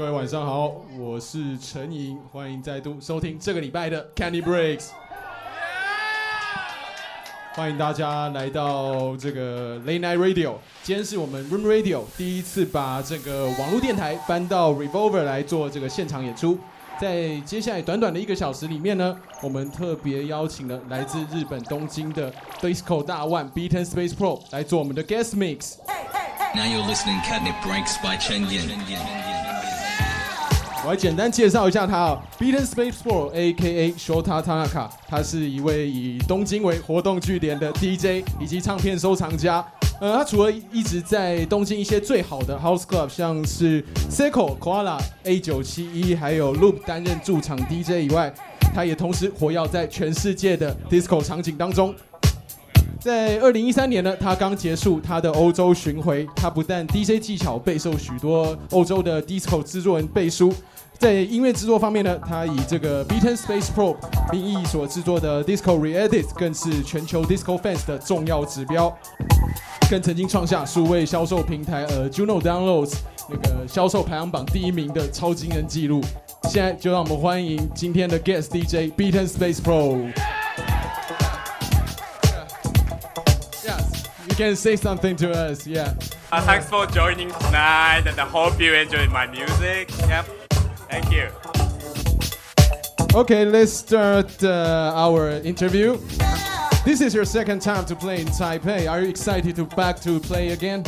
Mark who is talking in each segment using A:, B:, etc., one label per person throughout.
A: 各位晚上好，我是陈莹，欢迎再度收听这个礼拜的 Candy Breaks。欢迎大家来到这个 Late Night Radio。今天是我们 Room Radio 第一次把这个网络电台搬到 Revolver 来做这个现场演出。在接下来短短的一个小时里面呢，我们特别邀请了来自日本东京的 Disco 大腕 Beatn Space Pro 来做我们的 Guest Mix。
B: Now you're listening Catnip Breaks by Chen Yin.
A: 我来简单介绍一下他哦 Beaten Space Four A.K.A. Shota Tanaka，他是一位以东京为活动据点的 DJ 以及唱片收藏家。呃，他除了一直在东京一些最好的 House Club，像是 Seiko、Koala、A 九七一还有 Loop 担任驻场 DJ 以外，他也同时活跃在全世界的 Disco 场景当中。在二零一三年呢，他刚结束他的欧洲巡回。他不但 DJ 技巧备受许多欧洲的 disco 制作人背书，在音乐制作方面呢，他以这个 Beaten Space Pro 名义所制作的 Disco Re-edit 更是全球 disco fans 的重要指标，更曾经创下数位销售平台呃 Juno Downloads 那个销售排行榜第一名的超惊人纪录。现在就让我们欢迎今天的 Guest DJ Beaten Space Pro。Can say something to us. Yeah.
C: Uh, thanks for joining tonight, and I hope you enjoyed my music. Yep. Thank you.
A: Okay, let's start uh, our interview. This is your second time to play in Taipei. Are you excited to back to play again?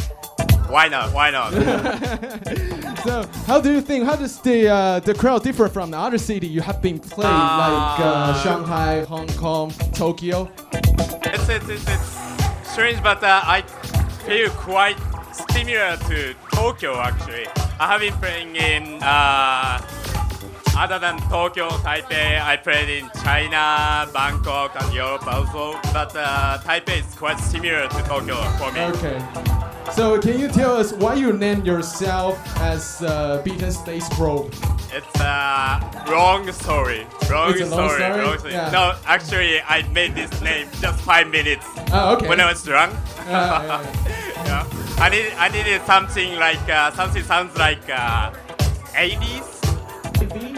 C: Why not? Why not?
A: So, how do you think? How does the uh, the crowd differ from the other city you have been playing, like uh,
C: Uh,
A: Shanghai, Hong Kong, Tokyo?
C: it's, it's, it's, it's strange, but uh, I feel quite similar to Tokyo actually. I have been playing in uh, other than Tokyo, Taipei. I played in China, Bangkok, and Europe also. But uh, Taipei is quite similar to Tokyo for me.
A: Okay. So, can you tell us why you named yourself as uh, Beaten Space Pro?
C: It's a wrong story. Wrong
A: It's a
C: story.
A: story?
C: Wrong story.
A: Yeah.
C: No, actually, I made this name just five minutes
A: Oh, okay.
C: when I was drunk.
A: Uh, yeah, yeah.
C: yeah. I need I needed something like uh, something sounds like uh, 80s,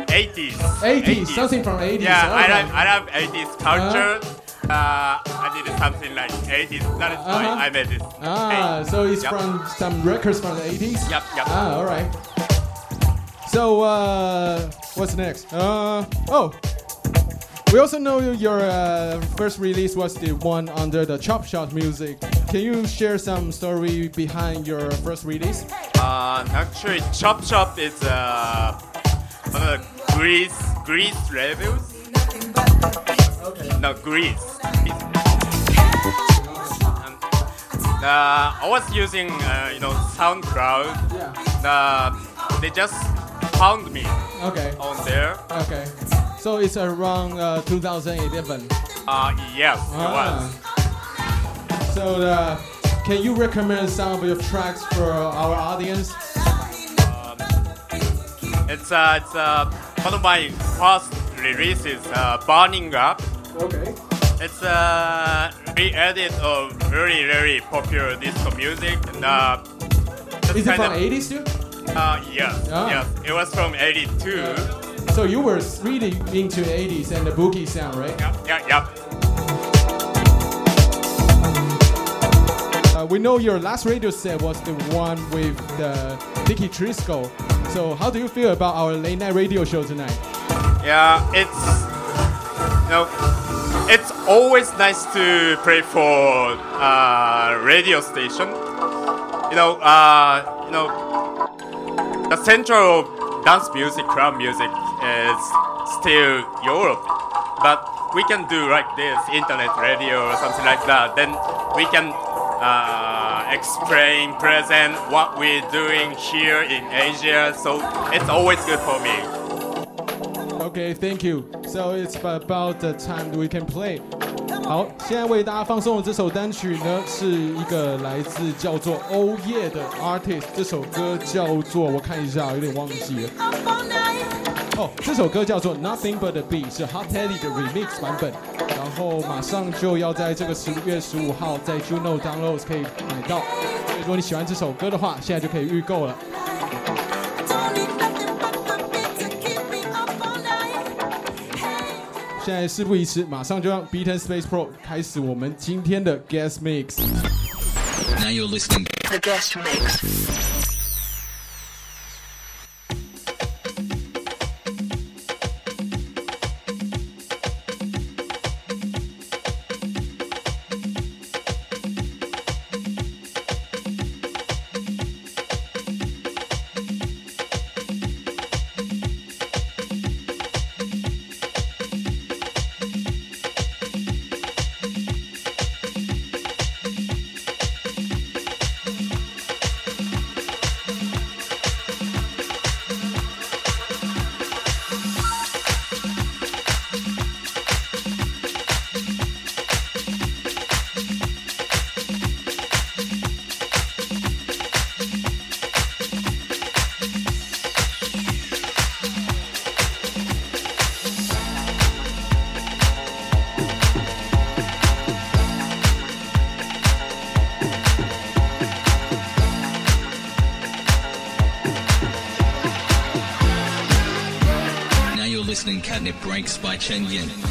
C: 80s,
A: 80s, something from 80s.
C: Yeah, I love I love 80s culture. Uh, I needed something like 80s. That is why
A: Uh-huh.
C: I made this.
A: Ah,
C: Hey.
A: so it's
C: Yep.
A: from some records from the 80s?
C: Yep, yep.
A: Ah, all right. So, uh, what's next? Uh, oh, we also know your uh, first release was the one under the Chop Shot music. Can you share some story behind your first release?
C: Uh, actually, Chop Chop is uh, one of the Greece Greece labels. No, Greece. Um, uh, I was using uh, you know SoundCloud.
A: Yeah.
C: Uh, they just found me
A: Okay.
C: on there.
A: Okay. So it's around uh, 2011.
C: Uh, yes, it
A: Ah.
C: was.
A: So, uh, can you recommend some of your tracks for our audience?
C: It's uh, it's uh, one of my first releases, uh, Burning Up.
A: Okay.
C: It's a re-edit of very very popular disco music. And, uh,
A: Is it from
C: of-
A: 80s too?
C: Uh, yes,
A: Ah.
C: yes. It was from '82.
A: So you were really into 80s and the boogie sound, right?
C: Yep, yep, yep.
A: Uh, we know your last radio set was the one with uh, Dicky Trisco. So how do you feel about our late night radio show tonight?
C: Yeah, it's you know, it's always nice to play for uh, radio station. You know, uh, you know, the central dance music, club music is still Europe, but we can do like this, internet radio or something like that. Then we can uh, explain, present what we're doing here in Asia. So it's always good for me.
A: Okay, thank you. So it's about the time we can play. 好，现在为大家放送的这首单曲呢，是一个来自叫做欧耶的 artist。这首歌叫做，我看一下，有点忘记了。哦，这首歌叫做 Nothing But the Beat，是 Hot Teddy 的 remix 版本。然后马上就要在这个十月十五号在 Juno Downloads 可以买到。所以如果你喜欢这首歌的话，现在就可以预购了。现在事不宜迟，马上就让 Beaten Space Pro 开始我们今天的 Guest Mix。
B: Now you're listening.
D: The guest mix.
B: Breaks by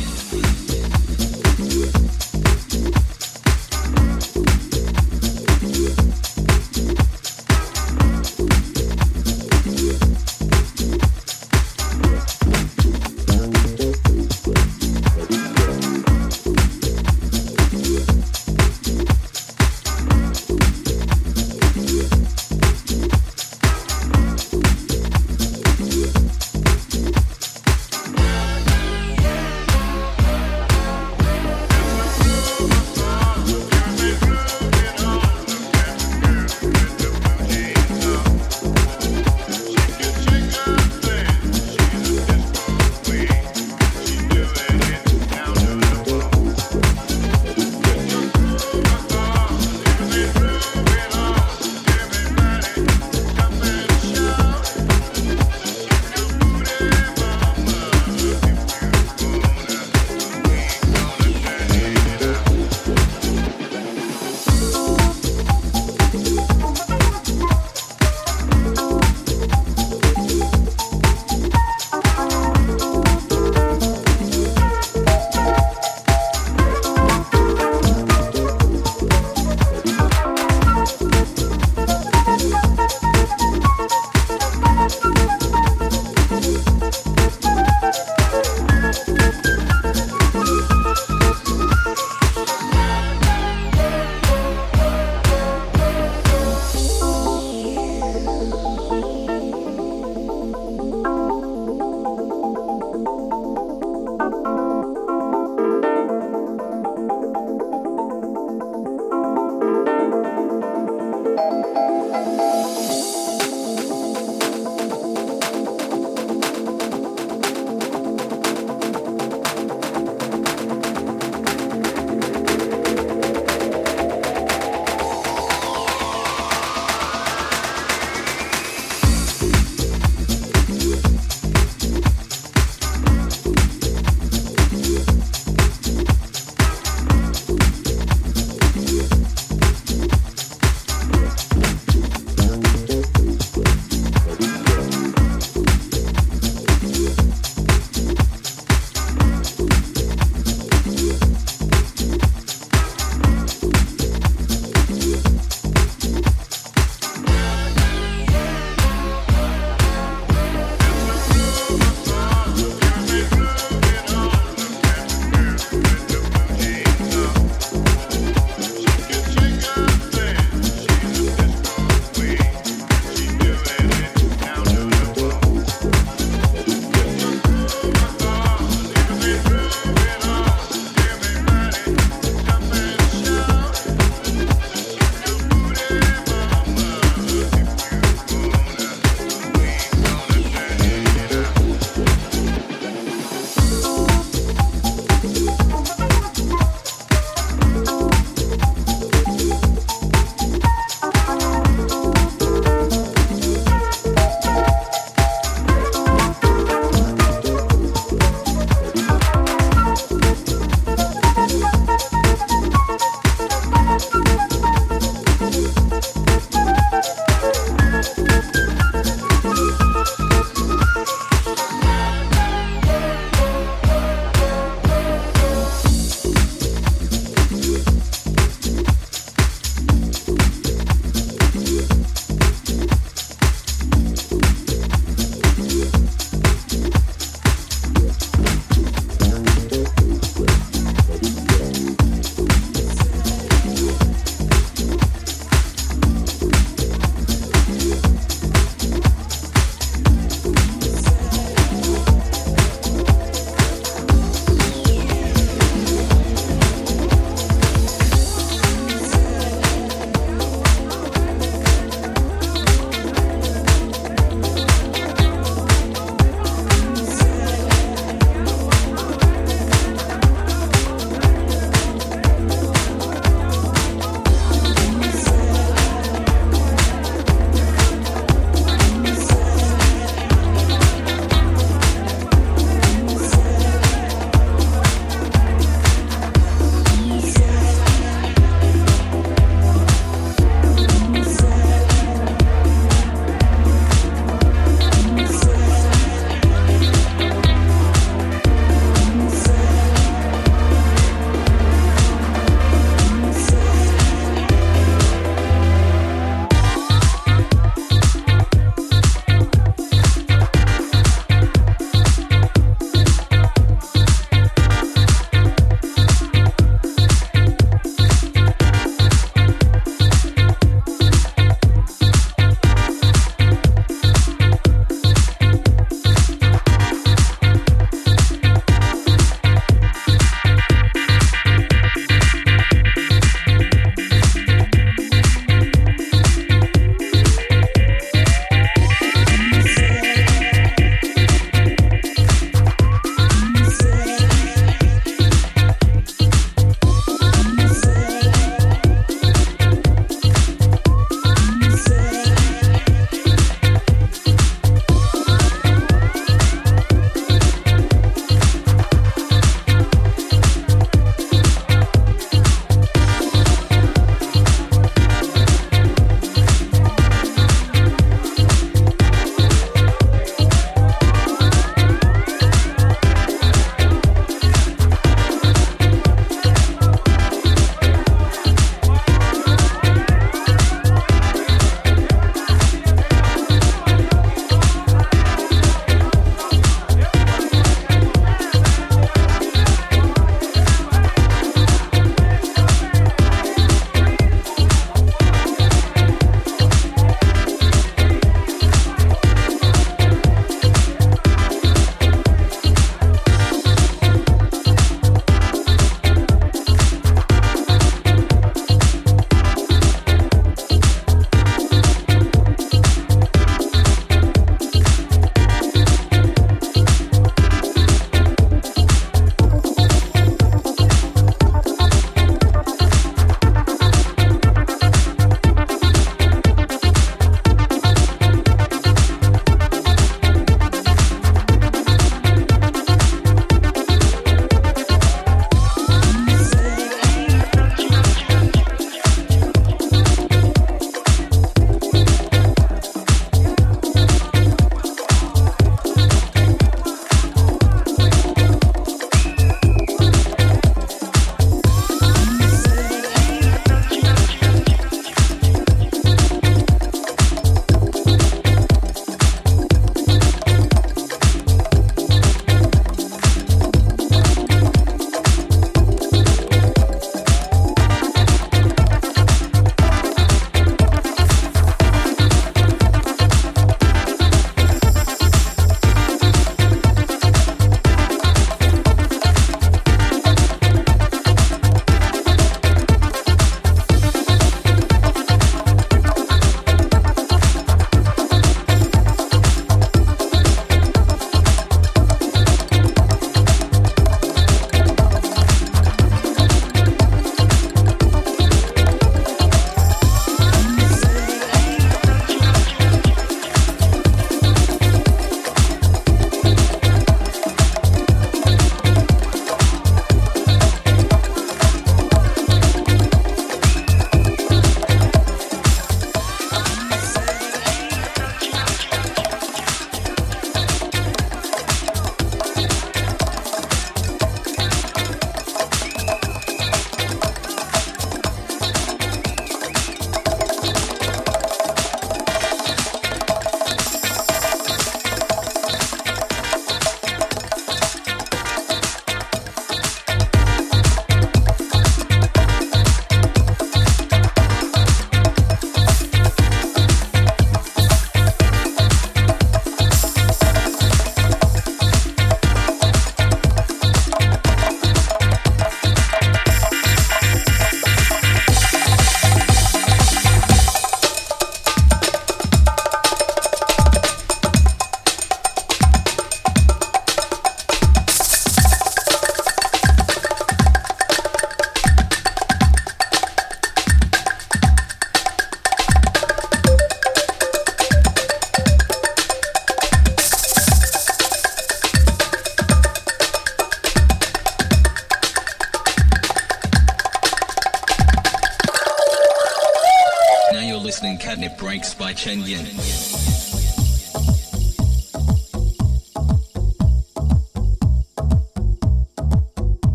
E: 千年。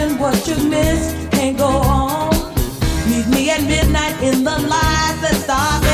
E: and what you missed can't go on. Meet me at midnight in the lights that start.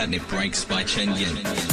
B: Catnip Breaks by Chen Yin.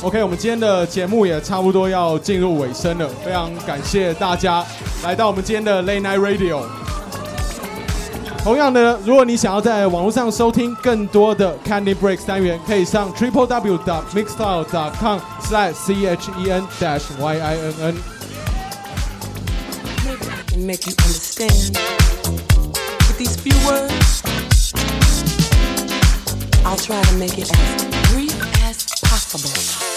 A: OK，我们今天的节目也差不多要进入尾声了，非常感谢大家来到我们今天的 Late Night Radio。同样的，如果你想要在网络上收听更多的 Candy Breaks 单元，可以上 triple w dot mixstyle dot com slash c h e n dash y i n n。
E: I'll try to make it as brief as possible.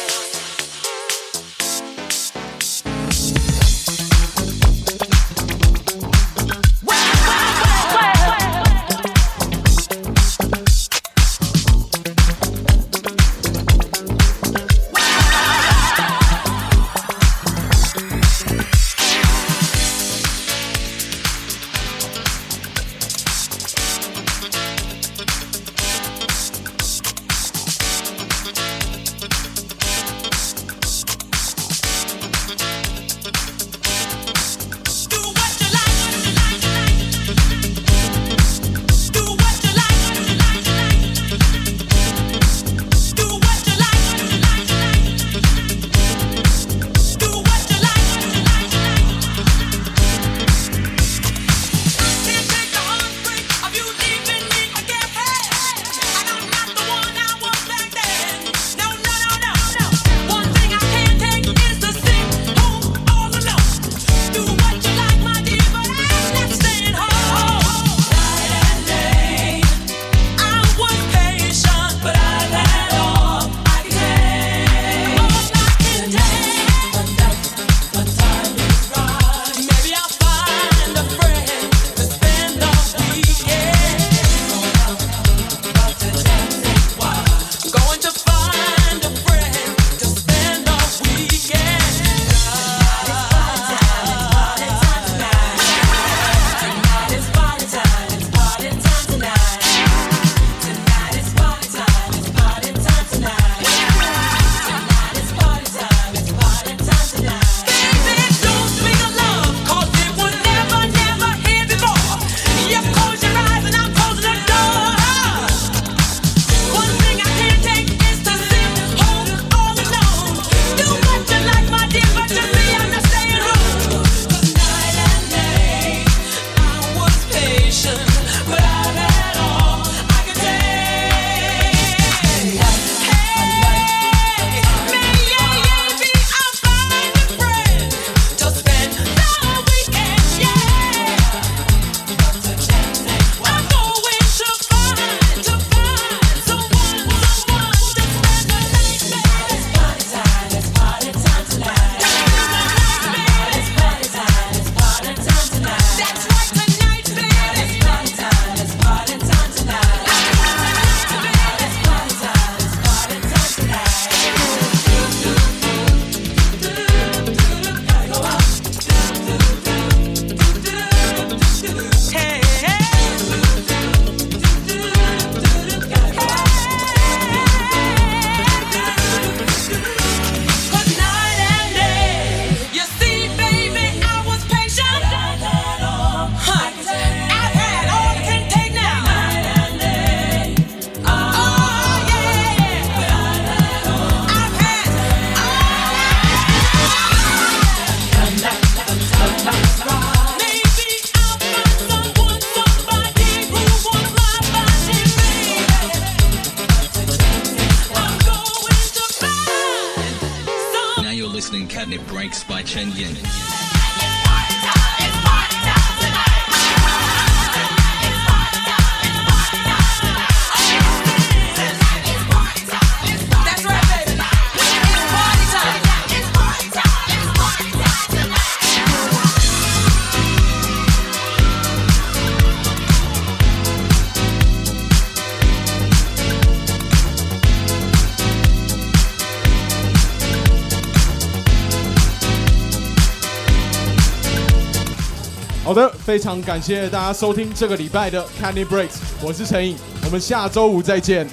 A: 非常感谢大家收听这个礼拜的 Candy Breaks，我是陈颖，我们下周五再见。